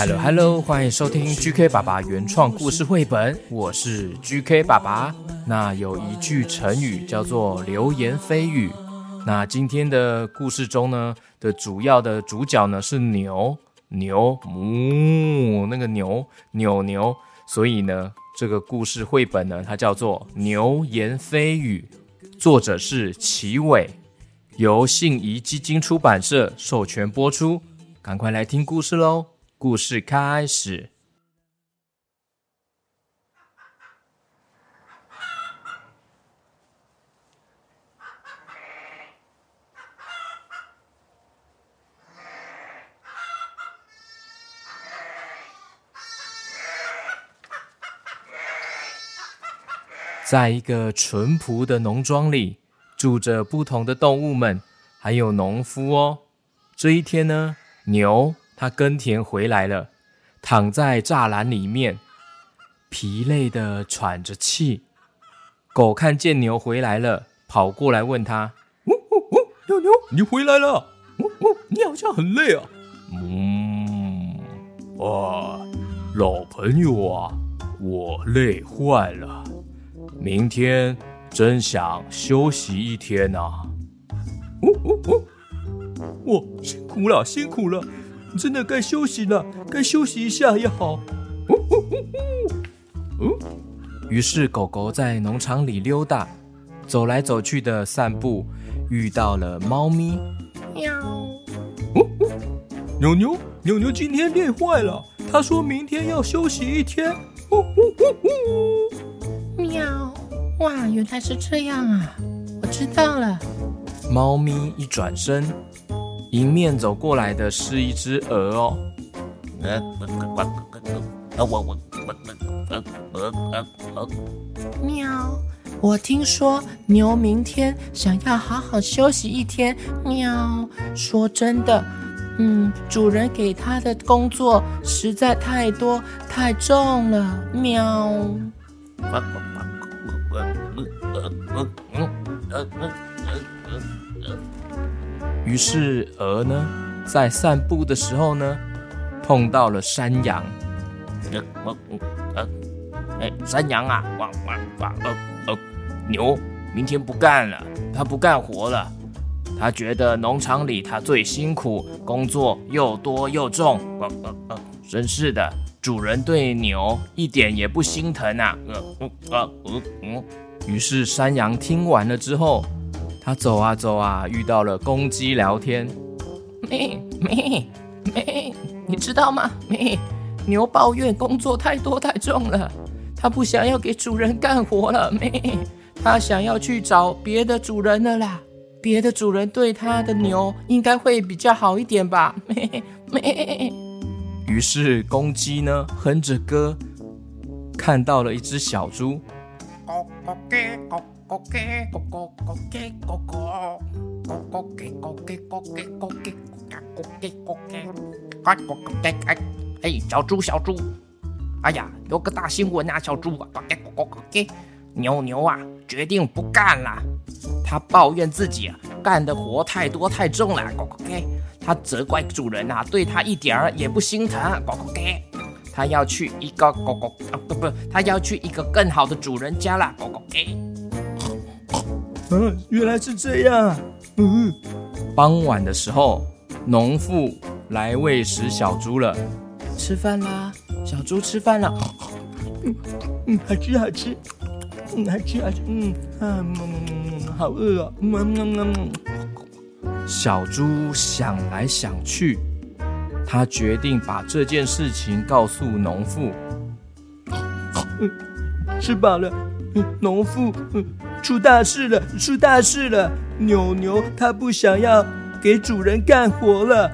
Hello Hello，欢迎收听 GK 爸爸原创故事绘本，我是 GK 爸爸。那有一句成语叫做流言蜚语。那今天的故事中呢的主要的主角呢是牛牛哞，那个牛扭牛，所以呢这个故事绘本呢它叫做牛言蜚语，作者是齐伟，由信宜基金出版社授权播出。赶快来听故事喽！故事开始。在一个淳朴的农庄里，住着不同的动物们，还有农夫哦。这一天呢，牛它耕田回来了，躺在栅栏里面，疲累的喘着气。狗看见牛回来了，跑过来问他：“呜呜呜，牛牛，你回来了？呜呜，你好像很累啊。”嗯，啊，老朋友啊，我累坏了，明天真想休息一天呐、啊。呜呜呜。我，辛苦了，辛苦了，真的该休息了，该休息一下也好。呜呜呜呜。于是狗狗在农场里溜达，走来走去的散步，遇到了猫咪。喵。呜呜。牛牛，牛牛今天累坏了，他说明天要休息一天。呜呜呜呜。喵！哇，原来是这样啊！我知道了。猫咪一转身，迎面走过来的是一只鹅哦。呃，我我我呃呃呃呃喵！我听说牛明天想要好好休息一天。喵！说真的，嗯，主人给他的工作实在太多太重了。喵！于是鹅呢，在散步的时候呢，碰到了山羊。呃我呃哎，山羊啊，哇哇哇呃呃，牛明天不干了，它不干活了，它觉得农场里它最辛苦，工作又多又重，呃呃呃，真是的，主人对牛一点也不心疼啊，呃呃呃呃。于是山羊听完了之后，他走啊走啊，遇到了公鸡聊天。咩咩咩，你知道吗？咩，牛抱怨工作太多太重了，他不想要给主人干活了。咩，他想要去找别的主人了啦。别的主人对他的牛应该会比较好一点吧？咩咩。于是公鸡呢哼着歌，看到了一只小猪。哎，小猪，小猪，哎呀，有个大新闻啊，小猪啊，牛牛啊，决定不干了。他抱怨自己啊，干的活太多太重了。他责怪主人啊，对他一点儿也不心疼。他要去一个狗狗啊，不不，他要去一个更好的主人家了。狗狗给。嗯，原来是这样啊。嗯，傍晚的时候，农妇来喂食小猪了。吃饭啦，小猪吃饭了。嗯嗯，好吃好吃。嗯，好吃好吃。嗯啊嗯嗯，好饿啊。嗯嗯嗯嗯。小猪想来想去，他决定把这件事情告诉农妇。嗯，吃饱了。嗯，农妇，嗯，出大事了，出大事了！牛牛它不想要给主人干活了。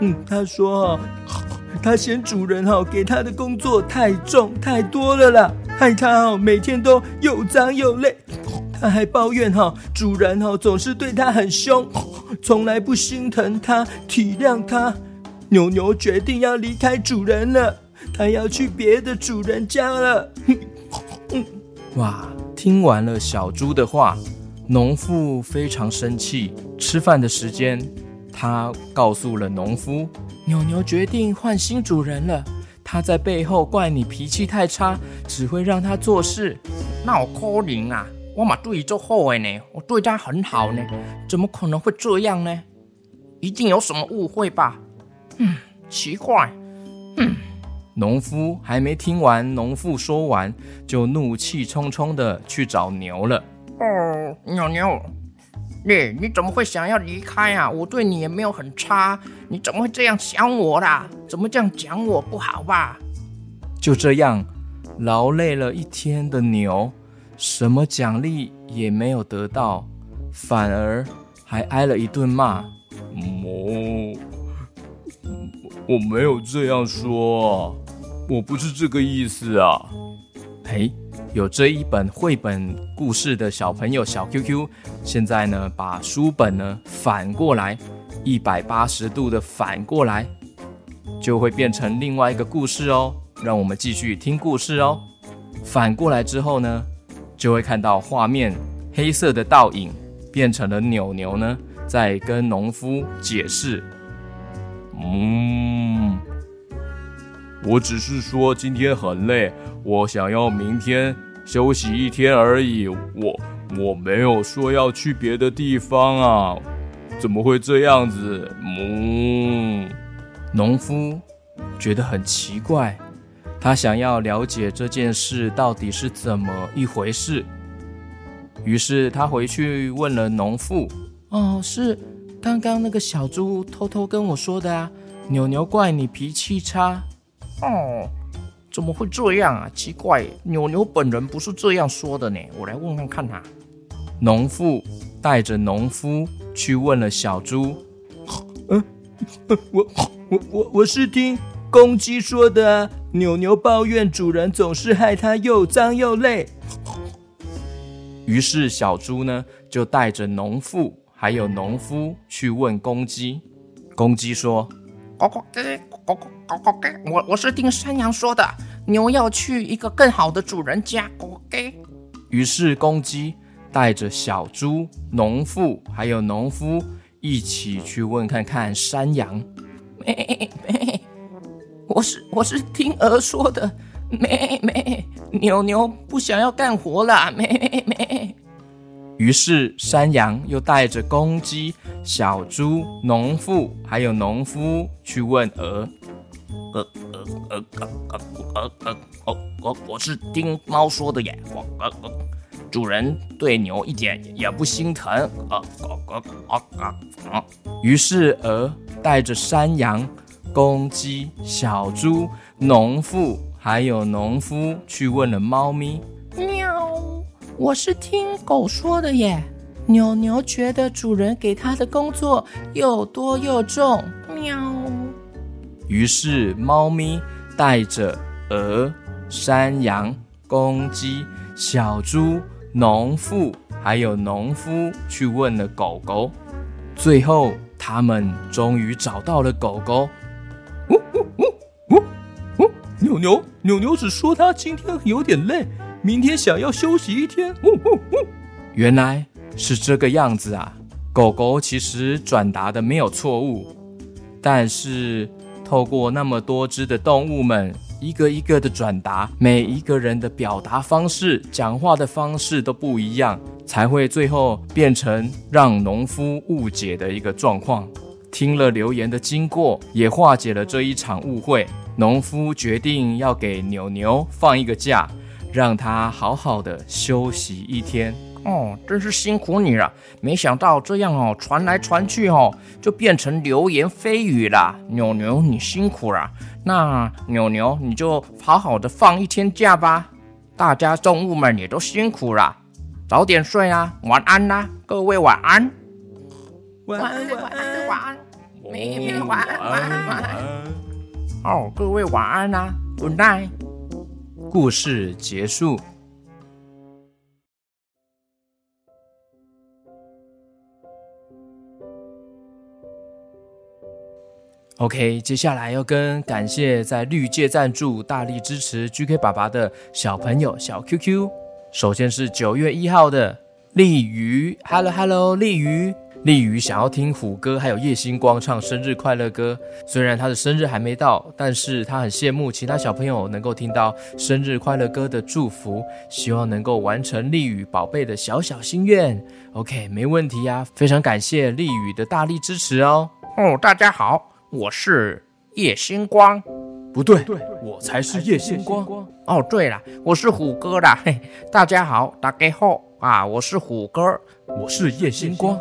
嗯，他说哈，他嫌主人哈给他的工作太重太多了啦，害他哈每天都又脏又累。他还抱怨哈，主人哈总是对他很凶，从来不心疼他、体谅他。牛牛决定要离开主人了，他要去别的主人家了。哇！听完了小猪的话，农妇非常生气。吃饭的时间，他告诉了农夫，牛牛决定换新主人了。他在背后怪你脾气太差，只会让他做事。那我可能啊。我嘛对做好的呢，我对他很好呢，怎么可能会这样呢？一定有什么误会吧？嗯，奇怪。嗯，农夫还没听完农妇说完，就怒气冲冲的去找牛了。哦，牛牛，你你怎么会想要离开啊？我对你也没有很差，你怎么会这样想我啦？怎么这样讲我不好吧？就这样，劳累了一天的牛。什么奖励也没有得到，反而还挨了一顿骂。哦，我没有这样说，我不是这个意思啊。嘿，有这一本绘本故事的小朋友小 QQ，现在呢把书本呢反过来，一百八十度的反过来，就会变成另外一个故事哦。让我们继续听故事哦。反过来之后呢？就会看到画面，黑色的倒影变成了扭牛呢，在跟农夫解释。嗯，我只是说今天很累，我想要明天休息一天而已。我我没有说要去别的地方啊，怎么会这样子？嗯，农夫觉得很奇怪。他想要了解这件事到底是怎么一回事，于是他回去问了农妇：“哦，是刚刚那个小猪偷偷跟我说的啊，牛牛怪你脾气差。”哦，怎么会这样啊？奇怪，牛牛本人不是这样说的呢。我来问问看他。农妇带着农夫去问了小猪：“嗯，我我我我是听。”公鸡说的：“牛牛抱怨主人总是害它又脏又累。”于是小猪呢就带着农妇还有农夫去问公鸡。公鸡说：“咕咕咕咕咕咕咕，我我是听山羊说的，牛要去一个更好的主人家。”咕咕。于是公鸡带着小猪、农妇还有农夫一起去问看看山羊。我是我是听鹅说的，咩咩，牛牛不想要干活了，咩咩。于是山羊又带着公鸡、小猪、农妇还有农夫去问鹅。鹅鹅鹅鹅鹅鹅鹅，我我是听猫说的耶。主人对牛一点也不心疼。鹅鹅鹅鹅鹅。于是鹅带着山羊。公鸡、小猪、农妇，还有农夫去问了猫咪。喵，我是听狗说的耶。牛牛觉得主人给他的工作又多又重。喵。于是猫咪带着鹅、山羊、公鸡、小猪、农妇，还有农夫去问了狗狗。最后，他们终于找到了狗狗。牛牛，牛牛只说他今天有点累，明天想要休息一天。呜呜呜！原来是这个样子啊！狗狗其实转达的没有错误，但是透过那么多只的动物们一个一个的转达，每一个人的表达方式、讲话的方式都不一样，才会最后变成让农夫误解的一个状况。听了留言的经过，也化解了这一场误会。农夫决定要给牛牛放一个假，让他好好的休息一天。哦，真是辛苦你了！没想到这样哦，传来传去哦，就变成流言蜚语了。牛牛，你辛苦了。那牛牛，你就好好的放一天假吧。大家动物们也都辛苦了，早点睡啊，晚安啦，各位晚安。晚安，晚安，晚安。咩咩晚安晚安晚安。哦，各位晚安啦，Good night。故事结束。OK，接下来要跟感谢在绿界赞助、大力支持 GK 爸爸的小朋友小 QQ。首先是九月一号的丽鱼，Hello Hello，丽鱼，丽鱼想要听虎哥还有叶星光唱生日快乐歌。虽然他的生日还没到，但是他很羡慕其他小朋友能够听到生日快乐歌的祝福，希望能够完成丽宇宝贝的小小心愿。OK，没问题呀，非常感谢丽宇的大力支持哦。哦，大家好。我是叶星光，不对，我才是叶星光。哦，对了，我是虎哥啦。嘿，大家好，大家好啊，我是虎哥，我是叶星光。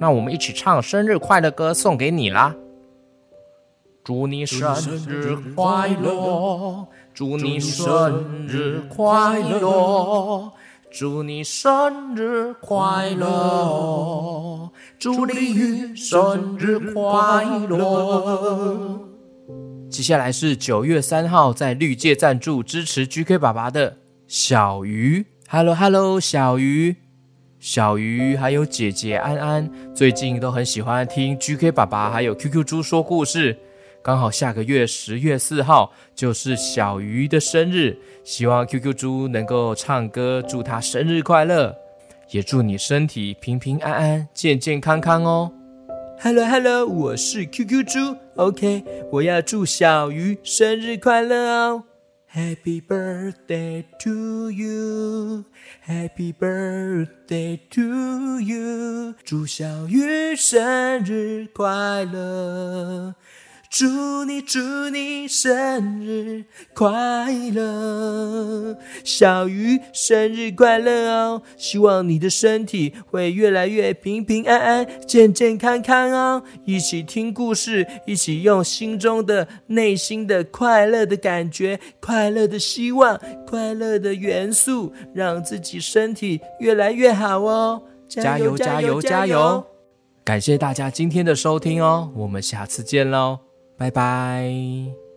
那我们一起唱生日快乐歌送给你啦！祝你生日快乐，祝你生日快乐。祝你生日快乐，祝你鱼生日快乐。接下来是九月三号在绿界赞助支持 GK 爸爸的小鱼，Hello Hello，小鱼，小鱼还有姐姐安安，最近都很喜欢听 GK 爸爸还有 QQ 猪说故事。刚好下个月十月四号就是小鱼的生日，希望 QQ 猪能够唱歌祝他生日快乐，也祝你身体平平安安、健健康康哦。Hello Hello，我是 QQ 猪，OK，我要祝小鱼生日快乐哦。Happy birthday to you，Happy birthday to you，祝小鱼生日快乐。祝你祝你生日快乐，小鱼生日快乐哦！希望你的身体会越来越平平安安、健健康康哦！一起听故事，一起用心中的内心的快乐的感觉、快乐的希望、快乐的元素，让自己身体越来越好哦！加油加油加油！感谢大家今天的收听哦，我们下次见喽！拜拜。